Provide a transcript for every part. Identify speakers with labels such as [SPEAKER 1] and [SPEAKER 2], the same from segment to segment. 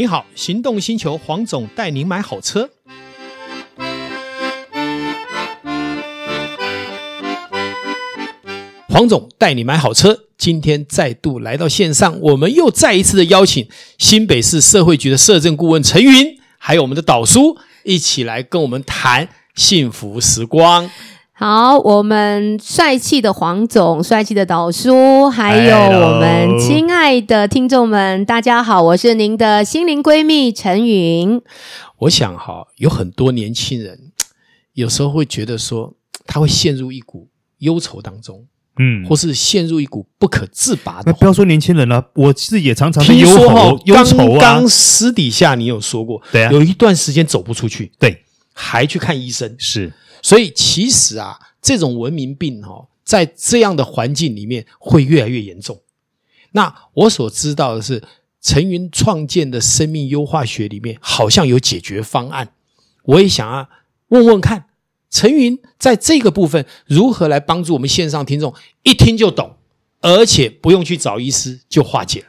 [SPEAKER 1] 你好，行动星球黄总带您买好车。黄总带你买好车，今天再度来到线上，我们又再一次的邀请新北市社会局的社政顾问陈云，还有我们的导叔一起来跟我们谈幸福时光。
[SPEAKER 2] 好，我们帅气的黄总，帅气的导叔，还有我们亲爱的听众们，大家好，我是您的心灵闺蜜陈云。
[SPEAKER 1] 我想哈，有很多年轻人有时候会觉得说，他会陷入一股忧愁当中。嗯，或是陷入一股不可自拔的。
[SPEAKER 3] 不要说年轻人了，我自己也常常是忧愁，忧愁啊。
[SPEAKER 1] 刚刚私底下你有说过，对啊，有一段时间走不出去，
[SPEAKER 3] 对，
[SPEAKER 1] 还去看医生。
[SPEAKER 3] 是，
[SPEAKER 1] 所以其实啊，这种文明病哈、哦，在这样的环境里面会越来越严重。那我所知道的是，陈云创建的生命优化学里面好像有解决方案，我也想要问问看。陈云在这个部分如何来帮助我们线上听众一听就懂，而且不用去找医师就化解了。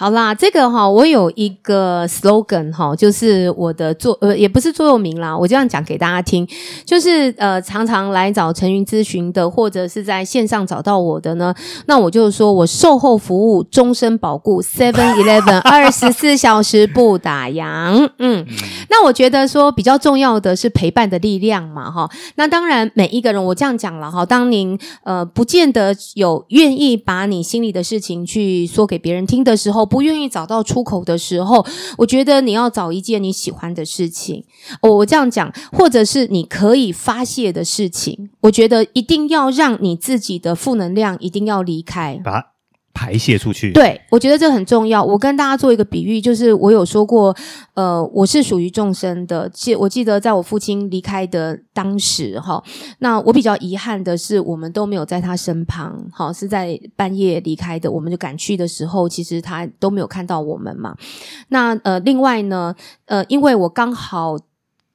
[SPEAKER 2] 好啦，这个哈，我有一个 slogan 哈，就是我的座呃，也不是座右铭啦，我这样讲给大家听，就是呃，常常来找陈云咨询的，或者是在线上找到我的呢，那我就说我售后服务终身保固，Seven Eleven 二十四小时不打烊。嗯，那我觉得说比较重要的是陪伴的力量嘛，哈。那当然每一个人，我这样讲了哈，当您呃不见得有愿意把你心里的事情去说给别人听的时候。不愿意找到出口的时候，我觉得你要找一件你喜欢的事情。我我这样讲，或者是你可以发泄的事情。我觉得一定要让你自己的负能量一定要离开。
[SPEAKER 3] 排泄出去，
[SPEAKER 2] 对，我觉得这很重要。我跟大家做一个比喻，就是我有说过，呃，我是属于众生的。记，我记得在我父亲离开的当时，哈，那我比较遗憾的是，我们都没有在他身旁，哈，是在半夜离开的。我们就赶去的时候，其实他都没有看到我们嘛。那呃，另外呢，呃，因为我刚好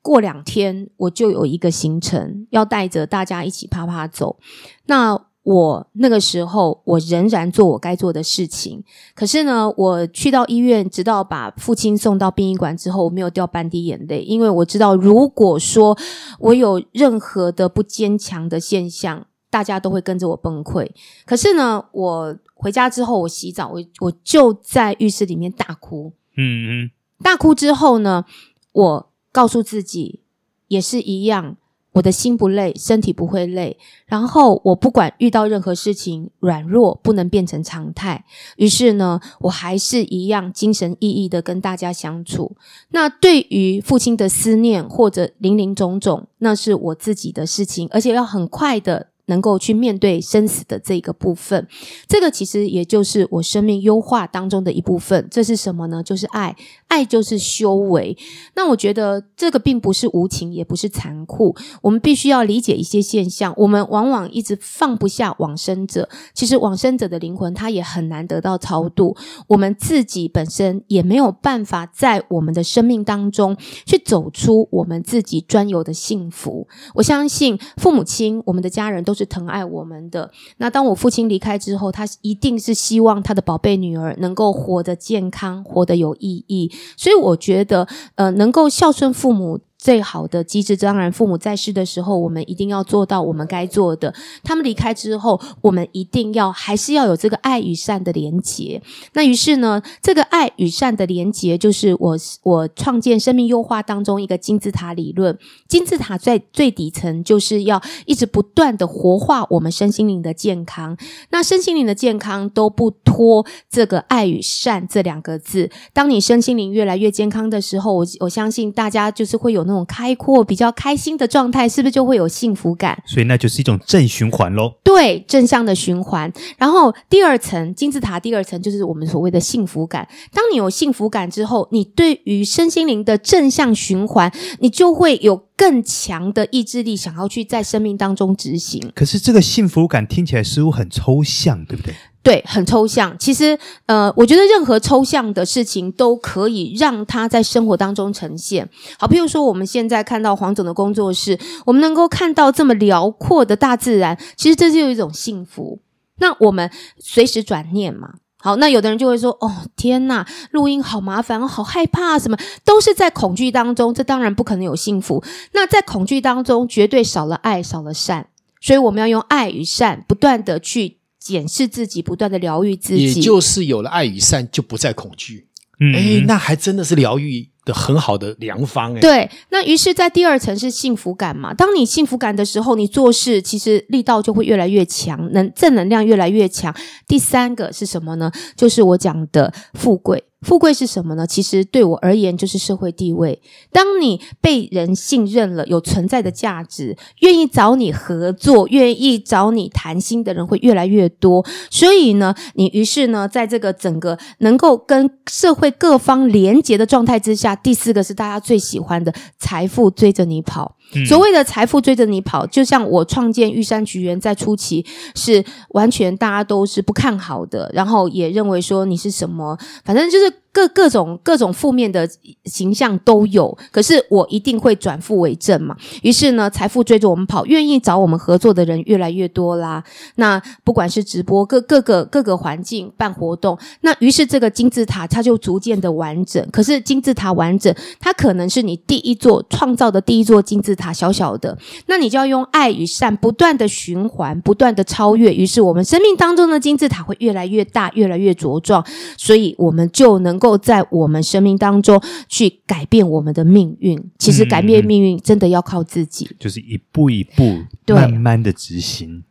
[SPEAKER 2] 过两天，我就有一个行程要带着大家一起啪啪走，那。我那个时候，我仍然做我该做的事情。可是呢，我去到医院，直到把父亲送到殡仪馆之后，我没有掉半滴眼泪，因为我知道，如果说我有任何的不坚强的现象，大家都会跟着我崩溃。可是呢，我回家之后，我洗澡，我我就在浴室里面大哭。嗯嗯，大哭之后呢，我告诉自己，也是一样。我的心不累，身体不会累。然后我不管遇到任何事情，软弱不能变成常态。于是呢，我还是一样精神奕奕的跟大家相处。那对于父亲的思念或者林林总总，那是我自己的事情，而且要很快的。能够去面对生死的这个部分，这个其实也就是我生命优化当中的一部分。这是什么呢？就是爱，爱就是修为。那我觉得这个并不是无情，也不是残酷。我们必须要理解一些现象。我们往往一直放不下往生者，其实往生者的灵魂他也很难得到超度。我们自己本身也没有办法在我们的生命当中去走出我们自己专有的幸福。我相信父母亲，我们的家人都。是疼爱我们的。那当我父亲离开之后，他一定是希望他的宝贝女儿能够活得健康，活得有意义。所以我觉得，呃，能够孝顺父母。最好的机制，当然，父母在世的时候，我们一定要做到我们该做的。他们离开之后，我们一定要还是要有这个爱与善的连结。那于是呢，这个爱与善的连结，就是我我创建生命优化当中一个金字塔理论。金字塔在最底层，就是要一直不断的活化我们身心灵的健康。那身心灵的健康都不脱这个爱与善这两个字。当你身心灵越来越健康的时候，我我相信大家就是会有那种。开阔、比较开心的状态，是不是就会有幸福感？
[SPEAKER 3] 所以那就是一种正循环喽。
[SPEAKER 2] 对，正向的循环。然后第二层金字塔，第二层就是我们所谓的幸福感。当你有幸福感之后，你对于身心灵的正向循环，你就会有更强的意志力，想要去在生命当中执行。
[SPEAKER 3] 可是这个幸福感听起来似乎很抽象，对不对？
[SPEAKER 2] 对，很抽象。其实，呃，我觉得任何抽象的事情都可以让它在生活当中呈现。好，譬如说，我们现在看到黄总的工作室，我们能够看到这么辽阔的大自然，其实这是有一种幸福。那我们随时转念嘛。好，那有的人就会说：“哦，天哪，录音好麻烦，好害怕，什么都是在恐惧当中，这当然不可能有幸福。那在恐惧当中，绝对少了爱，少了善。所以我们要用爱与善，不断的去检视自己，不断的疗愈自己。
[SPEAKER 1] 也就是有了爱与善，就不再恐惧。
[SPEAKER 3] 嗯，
[SPEAKER 1] 哎，那还真的是疗愈的很好的良方哎。
[SPEAKER 2] 对，那于是，在第二层是幸福感嘛。当你幸福感的时候，你做事其实力道就会越来越强，能正能量越来越强。第三个是什么呢？就是我讲的富贵。富贵是什么呢？其实对我而言就是社会地位。当你被人信任了，有存在的价值，愿意找你合作，愿意找你谈心的人会越来越多。所以呢，你于是呢，在这个整个能够跟社会各方连结的状态之下，第四个是大家最喜欢的财富追着你跑。所谓的财富追着你跑，就像我创建玉山菊园在初期是完全大家都是不看好的，然后也认为说你是什么，反正就是各各种各种负面的形象都有。可是我一定会转负为正嘛。于是呢，财富追着我们跑，愿意找我们合作的人越来越多啦。那不管是直播各各个各个环境办活动，那于是这个金字塔它就逐渐的完整。可是金字塔完整，它可能是你第一座创造的第一座金字塔。小小的，那你就要用爱与善不断的循环，不断的超越。于是我们生命当中的金字塔会越来越大，越来越茁壮，所以我们就能够在我们生命当中去改变我们的命运。其实改变命运真的要靠自己，
[SPEAKER 3] 嗯、就是一步一步慢慢的执行。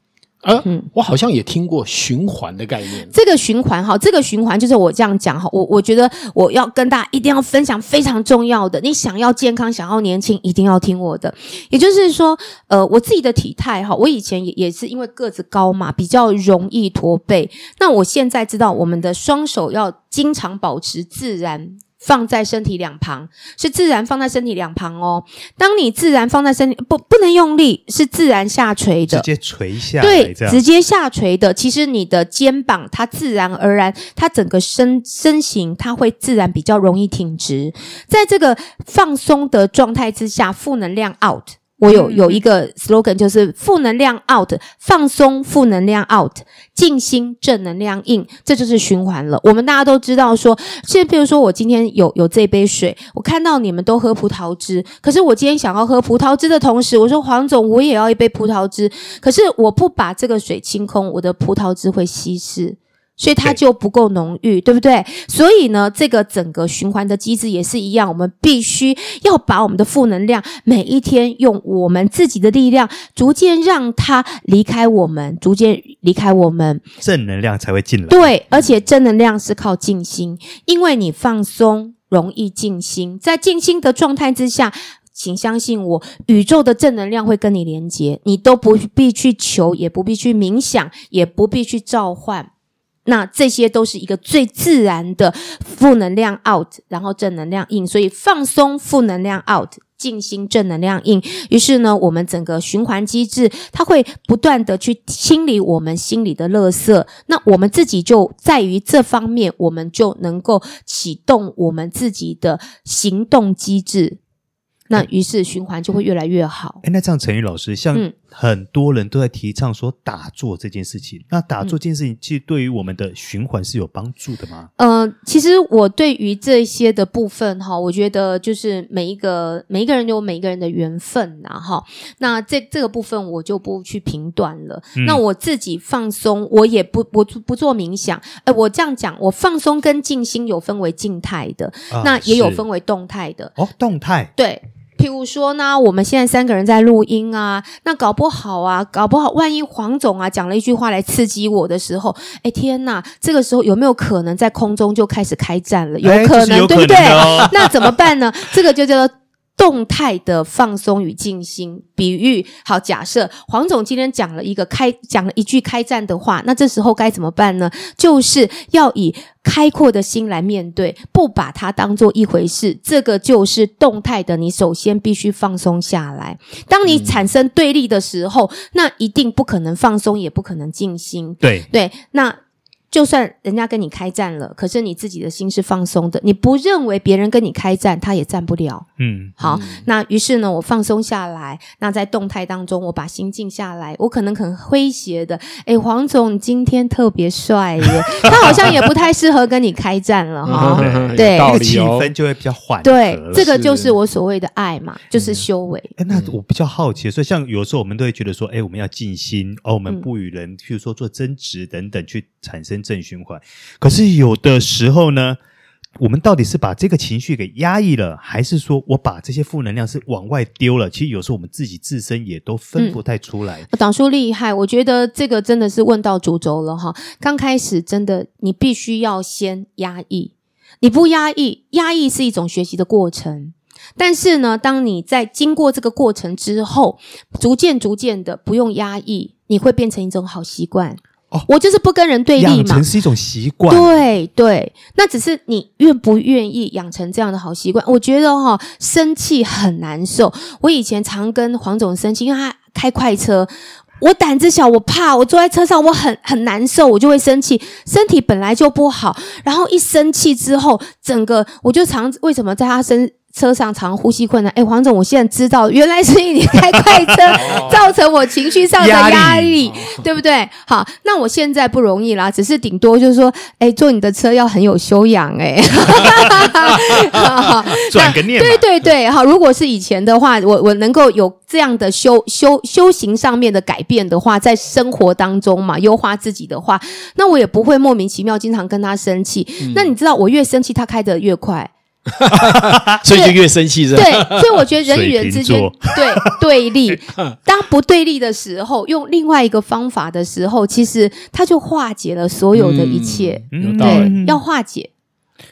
[SPEAKER 1] 呃，嗯，我好像也听过循环的概念。
[SPEAKER 2] 这个循环哈，这个循环就是我这样讲哈，我我觉得我要跟大家一定要分享非常重要的。你想要健康，想要年轻，一定要听我的。也就是说，呃，我自己的体态哈，我以前也也是因为个子高嘛，比较容易驼背。那我现在知道，我们的双手要经常保持自然。放在身体两旁，是自然放在身体两旁哦。当你自然放在身体，不不能用力，是自然下垂的，
[SPEAKER 3] 直接垂下来，
[SPEAKER 2] 对，直接下垂的。其实你的肩膀，它自然而然，它整个身身形，它会自然比较容易挺直。在这个放松的状态之下，负能量 out。我有有一个 slogan，就是负能量 out，放松，负能量 out，静心，正能量 in，这就是循环了。我们大家都知道说，现在比如说我今天有有这杯水，我看到你们都喝葡萄汁，可是我今天想要喝葡萄汁的同时，我说黄总，我也要一杯葡萄汁，可是我不把这个水清空，我的葡萄汁会稀释。所以它就不够浓郁，对，对不对？所以呢，这个整个循环的机制也是一样，我们必须要把我们的负能量每一天用我们自己的力量，逐渐让它离开我们，逐渐离开我们，
[SPEAKER 3] 正能量才会进来。
[SPEAKER 2] 对，而且正能量是靠静心，因为你放松容易静心，在静心的状态之下，请相信我，宇宙的正能量会跟你连接，你都不必去求，也不必去冥想，也不必去召唤。那这些都是一个最自然的负能量 out，然后正能量 in，所以放松负能量 out，静心正能量 in。于是呢，我们整个循环机制，它会不断的去清理我们心里的垃圾。那我们自己就在于这方面，我们就能够启动我们自己的行动机制。那于是循环就会越来越好。
[SPEAKER 3] 哎，那这样陈宇老师，像很多人都在提倡说打坐这件事情，嗯、那打坐这件事情其实对于我们的循环是有帮助的吗？
[SPEAKER 2] 嗯、呃，其实我对于这些的部分哈，我觉得就是每一个每一个人有每一个人的缘分呐哈。那这这个部分我就不去评断了。嗯、那我自己放松，我也不不不做冥想。哎，我这样讲，我放松跟静心有分为静态的，啊、那也有分为动态的。
[SPEAKER 3] 哦，动态
[SPEAKER 2] 对。譬如说呢，我们现在三个人在录音啊，那搞不好啊，搞不好万一黄总啊讲了一句话来刺激我的时候，哎天呐，这个时候有没有可能在空中就开始开战了？有可能，对不对？那怎么办呢？这个就叫做。动态的放松与静心，比喻好。假设黄总今天讲了一个开，讲了一句开战的话，那这时候该怎么办呢？就是要以开阔的心来面对，不把它当做一回事。这个就是动态的，你首先必须放松下来。当你产生对立的时候，嗯、那一定不可能放松，也不可能静心。
[SPEAKER 3] 对
[SPEAKER 2] 对，那。就算人家跟你开战了，可是你自己的心是放松的，你不认为别人跟你开战，他也战不了。
[SPEAKER 3] 嗯，
[SPEAKER 2] 好，那于是呢，我放松下来，那在动态当中，我把心静下来，我可能很诙谐的，哎，黄总今天特别帅耶，他好像也不太适合跟你开战了哈。对，
[SPEAKER 3] 这个气氛就会比较缓。
[SPEAKER 2] 对，这个就是我所谓的爱嘛，就是修为。
[SPEAKER 3] 哎，那我比较好奇，所以像有时候我们都会觉得说，哎，我们要静心，而我们不与人，譬如说做争执等等，去产生正循环。可是有的时候呢，我们到底是把这个情绪给压抑了，还是说我把这些负能量是往外丢了？其实有时候我们自己自身也都分不太出来。
[SPEAKER 2] 党叔厉害，我觉得这个真的是问到主轴了哈。刚开始真的，你必须要先压抑，你不压抑，压抑是一种学习的过程。但是呢，当你在经过这个过程之后，逐渐逐渐的不用压抑，你会变成一种好习惯。哦，我就是不跟人对立嘛，
[SPEAKER 3] 养成是一种习惯。
[SPEAKER 2] 对对，那只是你愿不愿意养成这样的好习惯。我觉得哈、哦，生气很难受。我以前常跟黄总生气，因为他开快车，我胆子小，我怕，我坐在车上我很很难受，我就会生气。身体本来就不好，然后一生气之后，整个我就常为什么在他身。车上常呼吸困难，哎，黄总，我现在知道，原来是你开快车 造成我情绪上的压力，对不对？好，那我现在不容易啦，只是顶多就是说，哎，坐你的车要很有修养，哎，
[SPEAKER 3] 转个念，
[SPEAKER 2] 对对对，好，如果是以前的话，我我能够有这样的修修修行上面的改变的话，在生活当中嘛，优化自己的话，那我也不会莫名其妙经常跟他生气。嗯、那你知道，我越生气，他开得越快。
[SPEAKER 1] 所以就越生气，是吧？
[SPEAKER 2] 对，所以我觉得人与人之间对对立，当不对立的时候，用另外一个方法的时候，其实它就化解了所有的一切。
[SPEAKER 3] 嗯，
[SPEAKER 2] 对，要化解。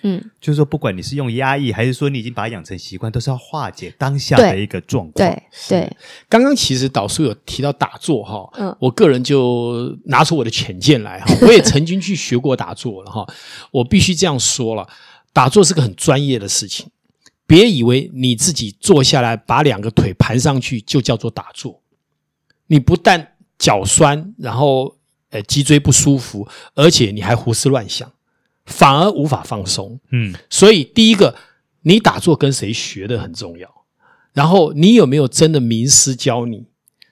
[SPEAKER 2] 嗯，
[SPEAKER 3] 就是说，不管你是用压抑，还是说你已经把它养成习惯，都是要化解当下的一个状况。
[SPEAKER 2] 对对。
[SPEAKER 1] 刚刚其实导叔有提到打坐哈，嗯，我个人就拿出我的浅见来哈，我也曾经去学过打坐了哈，我必须这样说了。打坐是个很专业的事情，别以为你自己坐下来把两个腿盘上去就叫做打坐。你不但脚酸，然后呃脊椎不舒服，而且你还胡思乱想，反而无法放松。嗯，所以第一个，你打坐跟谁学的很重要。然后你有没有真的名师教你？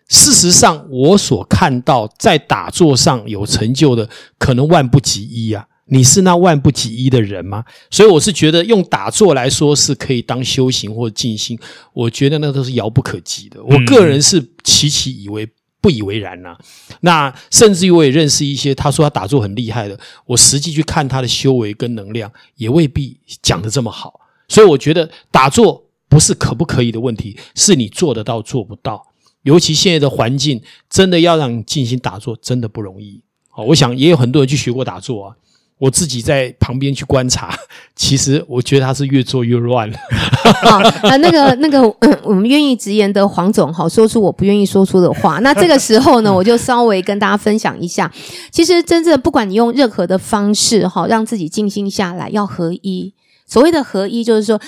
[SPEAKER 1] 事实上，我所看到在打坐上有成就的，可能万不及一啊。你是那万不及一的人吗？所以我是觉得用打坐来说是可以当修行或者静心，我觉得那都是遥不可及的。我个人是期期以为不以为然呐、啊。那甚至于我也认识一些他说他打坐很厉害的，我实际去看他的修为跟能量，也未必讲得这么好。所以我觉得打坐不是可不可以的问题，是你做得到做不到。尤其现在的环境，真的要让你静心打坐，真的不容易。好，我想也有很多人去学过打坐啊。我自己在旁边去观察，其实我觉得他是越做越乱了。
[SPEAKER 2] 好，啊，那个那个，嗯，我们愿意直言的黄总，好，说出我不愿意说出的话。那这个时候呢，我就稍微跟大家分享一下，其实真正不管你用任何的方式，哈，让自己静心下来，要合一。所谓的合一，就是说。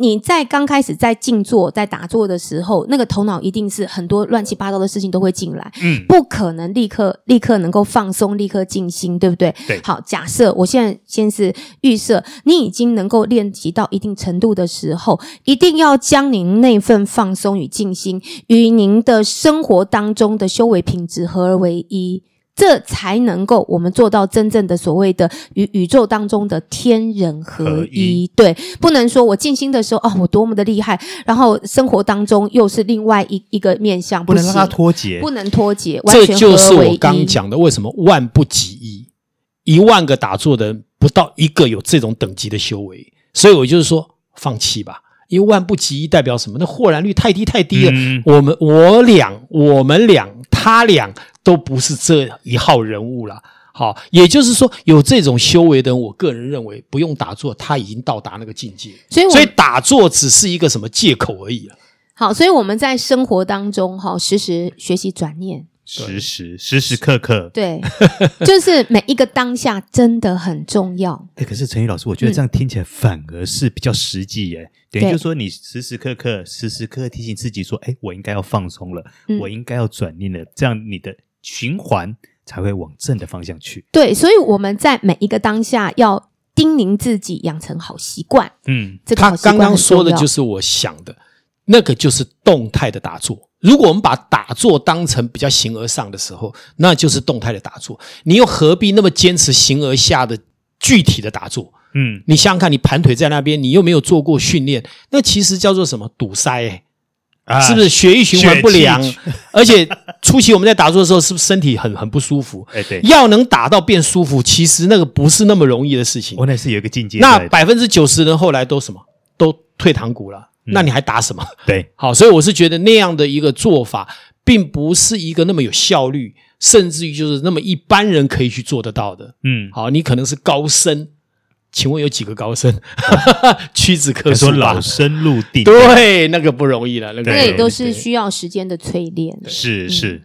[SPEAKER 2] 你在刚开始在静坐、在打坐的时候，那个头脑一定是很多乱七八糟的事情都会进来，嗯，不可能立刻立刻能够放松、立刻静心，对不对？
[SPEAKER 3] 对。
[SPEAKER 2] 好，假设我现在先是预设你已经能够练习到一定程度的时候，一定要将您那份放松与静心与您的生活当中的修为品质合而为一。这才能够我们做到真正的所谓的与宇宙当中的天人合一。对，不能说我静心的时候哦，我多么的厉害，然后生活当中又是另外一一个面向，
[SPEAKER 3] 不能让它脱节，
[SPEAKER 2] 不能脱节。
[SPEAKER 1] 这就是我刚讲的，为什么万不及一，一万个打坐的人不到一个有这种等级的修为，所以我就是说放弃吧，因为万不及一代表什么？那豁然率太低太低了。嗯、我们我俩，我们俩，他俩。都不是这一号人物了，好，也就是说，有这种修为的人，我个人认为不用打坐，他已经到达那个境界，所以，所以打坐只是一个什么借口而已了。
[SPEAKER 2] 好，所以我们在生活当中，哈，时时学习转念，
[SPEAKER 3] 时时时时刻刻，
[SPEAKER 2] 对，就是每一个当下真的很重要。
[SPEAKER 3] 哎，可是陈宇老师，我觉得这样听起来反而是比较实际耶。等于就是说，你时时刻刻、时时刻刻提醒自己说，哎，我应该要放松了，嗯、我应该要转念了，这样你的。循环才会往正的方向去。
[SPEAKER 2] 对，所以我们在每一个当下要叮咛自己养成好习惯。
[SPEAKER 3] 嗯，
[SPEAKER 2] 这个
[SPEAKER 1] 他刚刚说的就是我想的，那个就是动态的打坐。如果我们把打坐当成比较形而上的时候，那就是动态的打坐。你又何必那么坚持形而下的具体的打坐？
[SPEAKER 3] 嗯，
[SPEAKER 1] 你想想看，你盘腿在那边，你又没有做过训练，那其实叫做什么堵塞、欸？啊，是不是血液循环不良？而且初期我们在打坐的时候，是不是身体很很不舒服？
[SPEAKER 3] 哎，对，
[SPEAKER 1] 要能打到变舒服，其实那个不是那么容易的事情。
[SPEAKER 3] 我那是有一个境界。
[SPEAKER 1] 那百分之九十人后来都什么？都退堂鼓了。嗯、那你还打什么？
[SPEAKER 3] 对，
[SPEAKER 1] 好，所以我是觉得那样的一个做法，并不是一个那么有效率，甚至于就是那么一般人可以去做得到的。
[SPEAKER 3] 嗯，
[SPEAKER 1] 好，你可能是高僧。请问有几个高僧？屈指可数。
[SPEAKER 3] 说老僧入定，
[SPEAKER 1] 对，那个不容易了。那个
[SPEAKER 2] 也都是需要时间的淬炼。
[SPEAKER 3] 是是，
[SPEAKER 1] 嗯、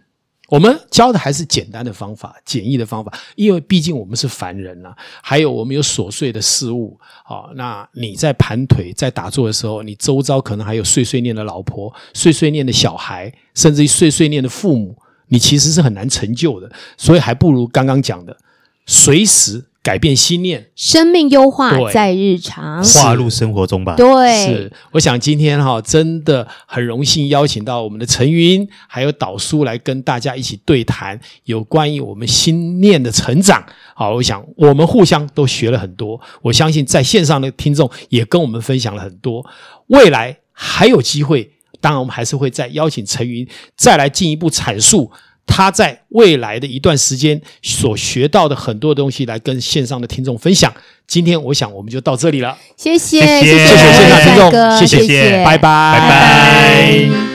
[SPEAKER 1] 我们教的还是简单的方法、简易的方法，因为毕竟我们是凡人啊，还有我们有琐碎的事物。好，那你在盘腿在打坐的时候，你周遭可能还有碎碎念的老婆、碎碎念的小孩，甚至于碎碎念的父母，你其实是很难成就的。所以还不如刚刚讲的，随时。改变心念，
[SPEAKER 2] 生命优化在日常，
[SPEAKER 3] 化入生活中吧。
[SPEAKER 2] 对，
[SPEAKER 1] 是。我想今天哈，真的很荣幸邀请到我们的陈云，还有导叔来跟大家一起对谈有关于我们心念的成长。好，我想我们互相都学了很多。我相信在线上的听众也跟我们分享了很多。未来还有机会，当然我们还是会再邀请陈云再来进一步阐述。他在未来的一段时间所学到的很多东西，来跟线上的听众分享。今天我想我们就到这里了，
[SPEAKER 2] 谢谢，
[SPEAKER 3] 谢谢，
[SPEAKER 1] 谢谢线上听众，谢谢，
[SPEAKER 2] 谢谢，
[SPEAKER 1] 拜拜，
[SPEAKER 3] 拜拜。